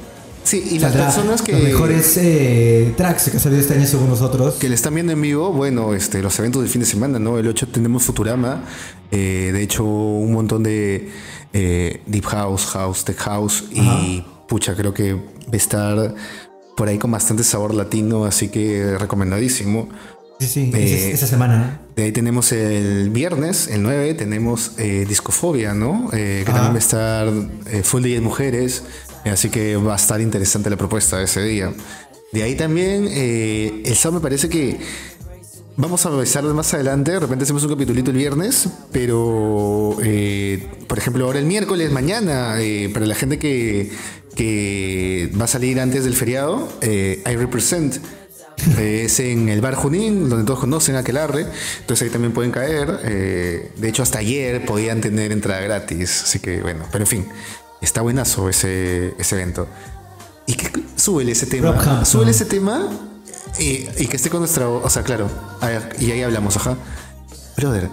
S1: Sí, y las personas que...
S2: Los mejores eh, tracks que ha salido este año según nosotros.
S1: Que le están viendo en vivo, bueno, este, los eventos del fin de semana, ¿no? El 8 tenemos Futurama, eh, de hecho un montón de eh, Deep House, House, Tech House y pucha, creo que va a estar por ahí con bastante sabor latino, así que recomendadísimo.
S2: Sí, sí, esa semana.
S1: De ahí tenemos el viernes, el 9, tenemos Discofobia, ¿no? que también va a estar Full Day de Mujeres. Así que va a estar interesante la propuesta de ese día. De ahí también, eh, el sábado me parece que vamos a avisar más adelante. De repente hacemos un capitulito el viernes, pero eh, por ejemplo, ahora el miércoles, mañana, eh, para la gente que, que va a salir antes del feriado, I Represent. es en el bar Junín, donde todos conocen a Aquelarre. Entonces ahí también pueden caer. de hecho, hasta ayer podían tener entrada gratis. Así que bueno, pero en fin, Está buenazo ese, ese evento. Y que súbele ese tema. Súbele ese tema y, y, que esté con nuestra. O sea, claro. y ahí hablamos, ajá. Brother.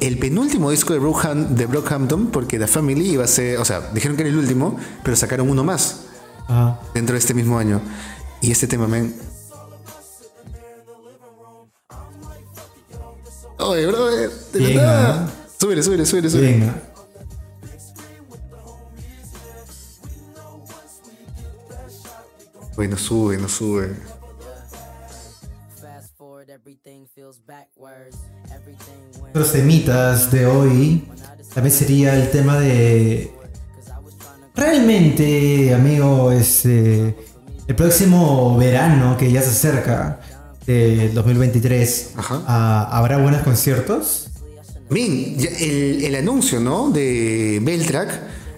S1: El penúltimo disco de, Brookham, de Brockhampton, porque The Family iba a ser. O sea, dijeron que era el último, pero sacaron uno más. Dentro de este mismo año. Y este tema, men. Oye, brother. De verdad. Súbele, súbele, súbele, súbele. no sube, no sube.
S2: Los temitas de hoy también sería el tema de. Realmente, amigo, este. El próximo verano que ya se acerca, del 2023, ah, ¿habrá buenos conciertos?
S1: Bien, el, el, anuncio, ¿no? De Beltrack,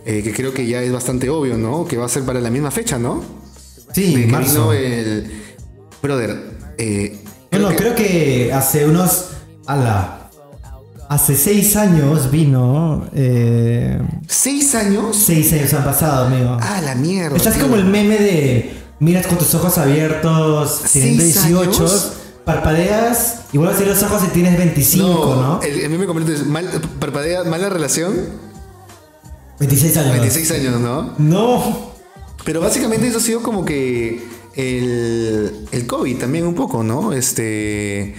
S1: eh, que creo que ya es bastante obvio, ¿no? Que va a ser para la misma fecha, ¿no?
S2: Sí,
S1: de marzo. el. Brother. Eh,
S2: bueno, creo que hace unos. Ala. Hace seis años vino. Eh,
S1: ¿Seis años?
S2: Seis años han pasado, amigo.
S1: Ah, la mierda.
S2: Estás como el meme de. Miras con tus ojos abiertos, teniendo 18, parpadeas, igual si los ojos y tienes 25, ¿no?
S1: El, meme completo es mal, parpadea, mala relación.
S2: 26 años.
S1: 26 años, ¿no?
S2: No.
S1: Pero básicamente eso ha sido como que el, el COVID también un poco, ¿no? Este,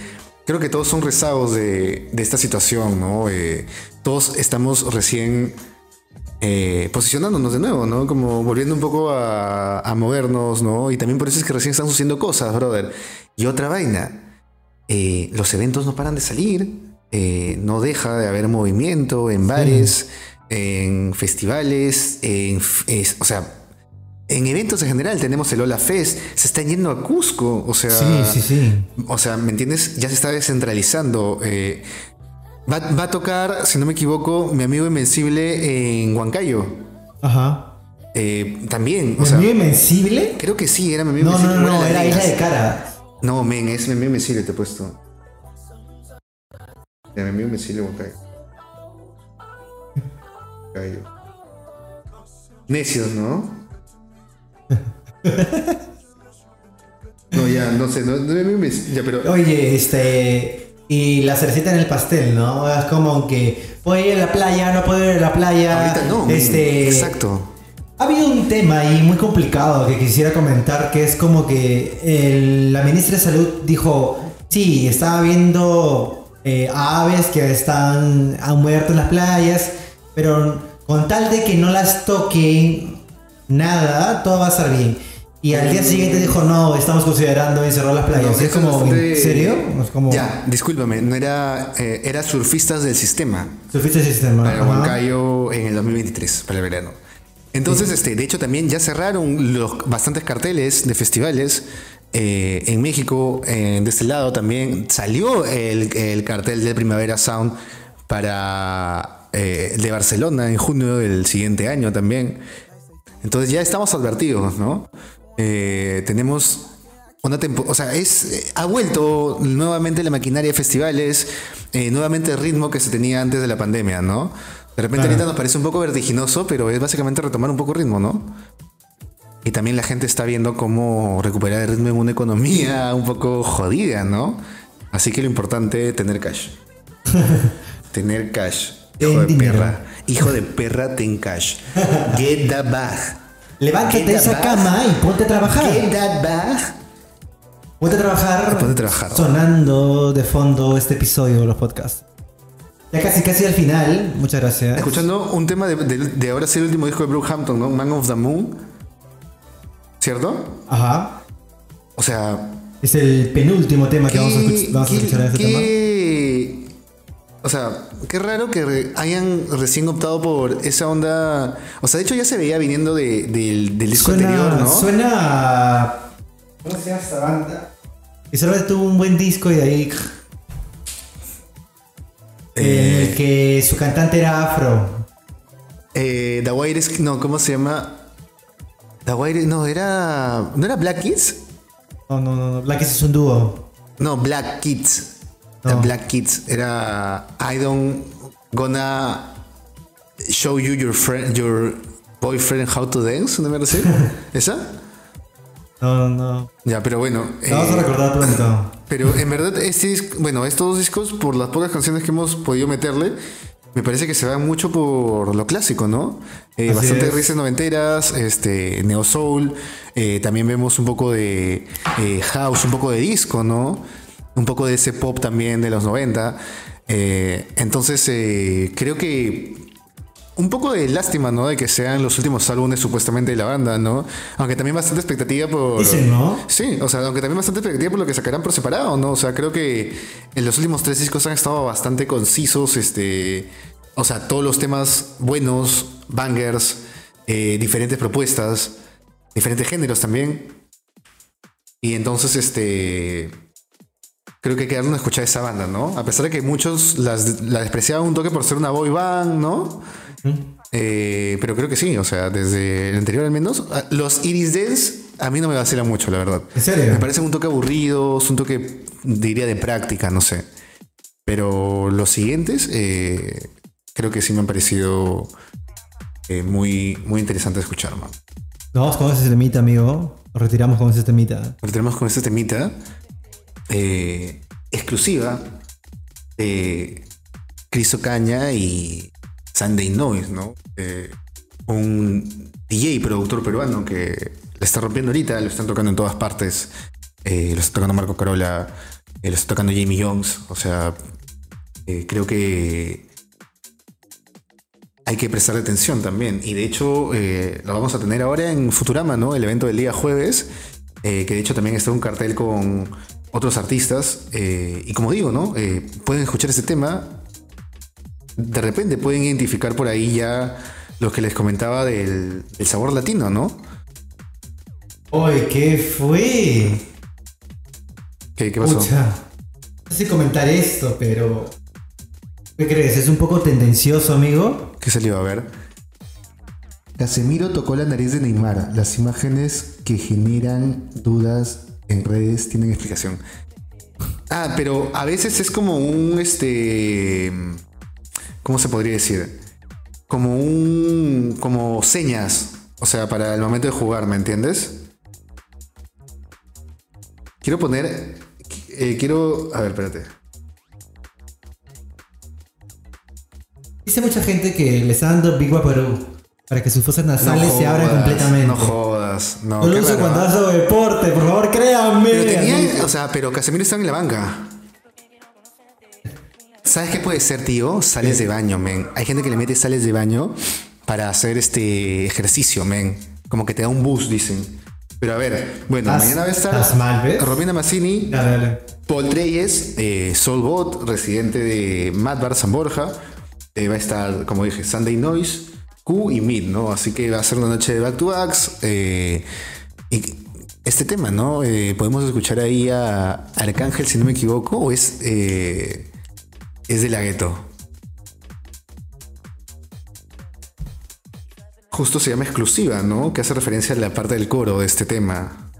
S1: creo que todos son rezagos de, esta situación, ¿no? Eh, todos estamos recién eh, posicionándonos de nuevo, ¿no? Como volviendo un poco a, movernos, ¿no? Y también por eso es que recién están sucediendo cosas, brother. Y otra vaina, eh, los eventos no paran de salir, no deja de haber movimiento en bares, en festivales, en, o sea en eventos en general tenemos el Ola Fest, se están yendo a Cusco, o sea,
S2: sí, sí, sí.
S1: o sea, ¿me entiendes? Ya se está descentralizando. Eh, va, a tocar, si no me equivoco, mi amigo Invencible en Huancayo.
S2: Ajá.
S1: Eh, también,
S2: o ¿Mi amigo Invencible?
S1: Creo que sí, era mi amigo
S2: no,
S1: Invencible.
S2: No, no, no, era Isla de Cara.
S1: No, men, es mi amigo Invencible, te he puesto. mi amigo Invencible Huancayo. Huancayo. Necios, ¿no? No, ya, no sé, no, no, ya, pero...
S2: Oye, este... Y la cerecita en el pastel, ¿no? Es como que puedo ir a la playa, no puedo ir a la playa.
S1: Ahorita no,
S2: este,
S1: exacto.
S2: Ha habido un tema ahí muy complicado que quisiera comentar, que es como que la ministra de Salud dijo, sí, estaba viendo eh, aves que están muerto en las playas, pero con tal de que no las toquen, nada, todo va a estar bien. Y al día siguiente dijo, no, estamos considerando encerrar las playas. es como, ¿en serio? como...
S1: Ya, discúlpame, no era, eh, era surfistas del sistema.
S2: Surfistas del sistema.
S1: Para Huancayo en el 2023, para el verano. Entonces, este, de hecho, también ya cerraron los bastantes carteles de festivales. Eh, en México, de este lado también salió el, el cartel de Primavera Sound para eh, de Barcelona en junio del siguiente año también. Entonces ya estamos advertidos, ¿no? Eh, tenemos una temporada, o sea, es, eh, ha vuelto nuevamente la maquinaria de festivales, eh, nuevamente el ritmo que se tenía antes de la pandemia, ¿no? De repente ahorita nos parece un poco vertiginoso, pero es básicamente retomar un poco el ritmo, ¿no? Y también la gente está viendo cómo recuperar el ritmo en una economía un poco jodida, ¿no? Así que lo importante es tener cash. tener cash. Hijo de perra. Hijo de perra, ten cash. Get that bag.
S2: Levántate de esa cama y ponte a trabajar.
S1: Get that bag.
S2: Ponte a trabajar.
S1: Ponte a trabajar.
S2: Sonando de fondo este episodio de los podcasts. Ya casi, casi al final. Muchas gracias.
S1: Escuchando un tema de, de, de ahora sí el último disco de Brookhampton, ¿no? Man of the Moon. ¿Cierto?
S2: Ajá.
S1: O sea.
S2: Es el penúltimo tema que vamos a, escuch vamos a escuchar en este tema.
S1: O sea, qué raro que hayan recién optado por esa onda. O sea, de hecho ya se veía viniendo de, del disco
S2: suena,
S1: anterior, ¿no?
S2: Suena. ¿Cómo se llama esta banda? Y solo tuvo un buen disco y de ahí. Eh, el que su cantante era afro.
S1: Eh, The Wire No, ¿cómo se llama? The Wire. No, era. ¿No era Black Kids?
S2: No, no, no. Black Kids es un dúo.
S1: No, Black Kids. The Black Kids. Era. I don't gonna show you your friend, your boyfriend how to dance. ¿No me parece? ¿Esa?
S2: No, no.
S1: Ya, pero bueno.
S2: vamos a recordar pronto.
S1: Pero en verdad, este bueno, estos dos discos, por las pocas canciones que hemos podido meterle, me parece que se van mucho por lo clásico, ¿no? Eh, bastante risas noventeras, este, neo soul, eh, también vemos un poco de eh, house, un poco de disco, ¿no? Un poco de ese pop también de los 90. entonces, creo que un poco de lástima, ¿no? De que sean los últimos álbumes supuestamente de la banda, ¿no? Aunque también bastante expectativa por...
S2: Dicen, ¿no?
S1: Sí, o sea, aunque también bastante expectativa por lo que sacarán por separado, ¿no? O sea, creo que en los últimos tres discos han estado bastante concisos, este... O sea, todos los temas buenos, bangers, eh, diferentes propuestas, diferentes géneros también. Y entonces, este... Creo que hay que darle una escuchada a esa banda, ¿no? A pesar de que muchos las, la despreciaban un toque por ser una boy band, ¿no? Eh, pero creo que sí, o sea, desde el anterior al menos. Ah, los Iris Dance a mí no me vacilan mucho, la verdad.
S2: ¿En serio?
S1: Me parece un toque aburrido, es un toque, diría, de práctica, no sé. Pero los siguientes eh, creo que sí me han parecido eh, muy, muy interesante escuchar, man.
S2: Vamos con ese temita, amigo. Nos retiramos con ese temita. Nos
S1: retiramos con ese temita. Exclusiva de Cristo Caña y Sunday Noise, ¿no? Eh, un DJ productor peruano que le está rompiendo ahorita, lo están tocando en todas partes. Eh, lo está tocando Marco Carola, eh, lo está tocando Jamie Jones. O sea, creo que hay que prestar atención también. Y de hecho, lo vamos a tener ahora en Futurama, ¿no? El evento del día jueves, que de hecho también está un cartel con otros artistas. y como digo, ¿no? pueden escuchar este tema de repente pueden identificar por ahí ya lo que les comentaba del, sabor latino, ¿no?
S2: ¡Uy, qué fue!
S1: ¿Qué, qué pasó?
S2: no sé comentar esto, pero. ¿Qué crees? ¿Es un poco tendencioso, amigo?
S1: ¿Qué salió a ver? Casemiro tocó la nariz de Neymar. Las imágenes que generan dudas en redes tienen explicación. Ah, pero a veces es como un este ¿cómo se podría decir? Como un, como señas, o sea, para el momento de jugar, ¿me entiendes? Quiero poner, eh, quiero, a ver, espérate.
S2: Dice mucha gente que le está dando Big Perú para que sus fosas nasales se abran completamente.
S1: No no.
S2: No lo uso cuando hago deporte, por favor, créanme.
S1: Pero tenía, o sea, pero Casemiro está en la banca. ¿Sabes qué puede ser, tío? Sales de baño, men. Hay gente que le mete sales de baño para hacer este ejercicio, men. Como que te da un boost, dicen. Pero a ver, bueno, mañana va a estar
S2: mal,
S1: Romina Massini, Paul Treyes, eh, Solbot, residente de Mad Bar San Borja. Eh, va a estar, como dije, Sunday Noise, Q y Mid, ¿no? Así que va a ser una noche de back to backs. Eh, y este tema, ¿no? podemos escuchar ahí a Arcángel, si no me equivoco, o es es de la gueto. Justo se llama exclusiva, ¿no? Que hace referencia a la parte del coro de este tema.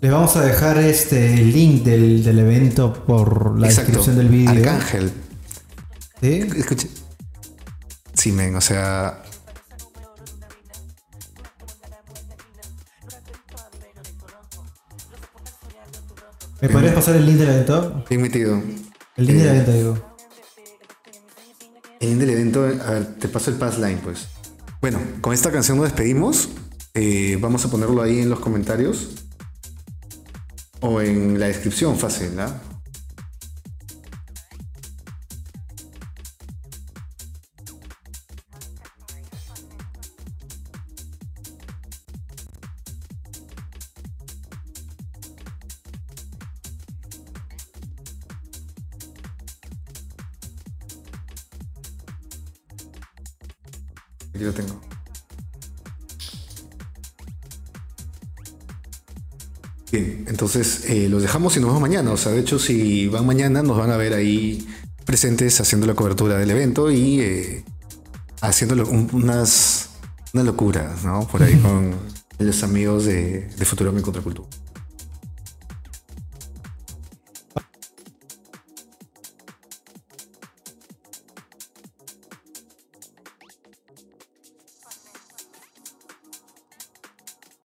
S2: Le vamos a dejar este link del, evento por la descripción del vídeo.
S1: Arcángel. ¿Sí? Escuche. Sí, men, o sea.
S2: ¿Me podrías pasar el link del evento?
S1: Bien metido.
S2: El link de la venta, digo.
S1: El del evento, a ver, te paso el pass line, pues. Bueno, con esta canción nos despedimos. Eh, vamos a ponerlo ahí en los comentarios. O en la descripción, fácil, ¿no? Entonces eh, los dejamos y nos vemos mañana. O sea, de hecho, si van mañana, nos van a ver ahí presentes haciendo la cobertura del evento y eh, haciendo unas, unas locuras, ¿no? Por ahí con los amigos de, de Futuro en Contracultura.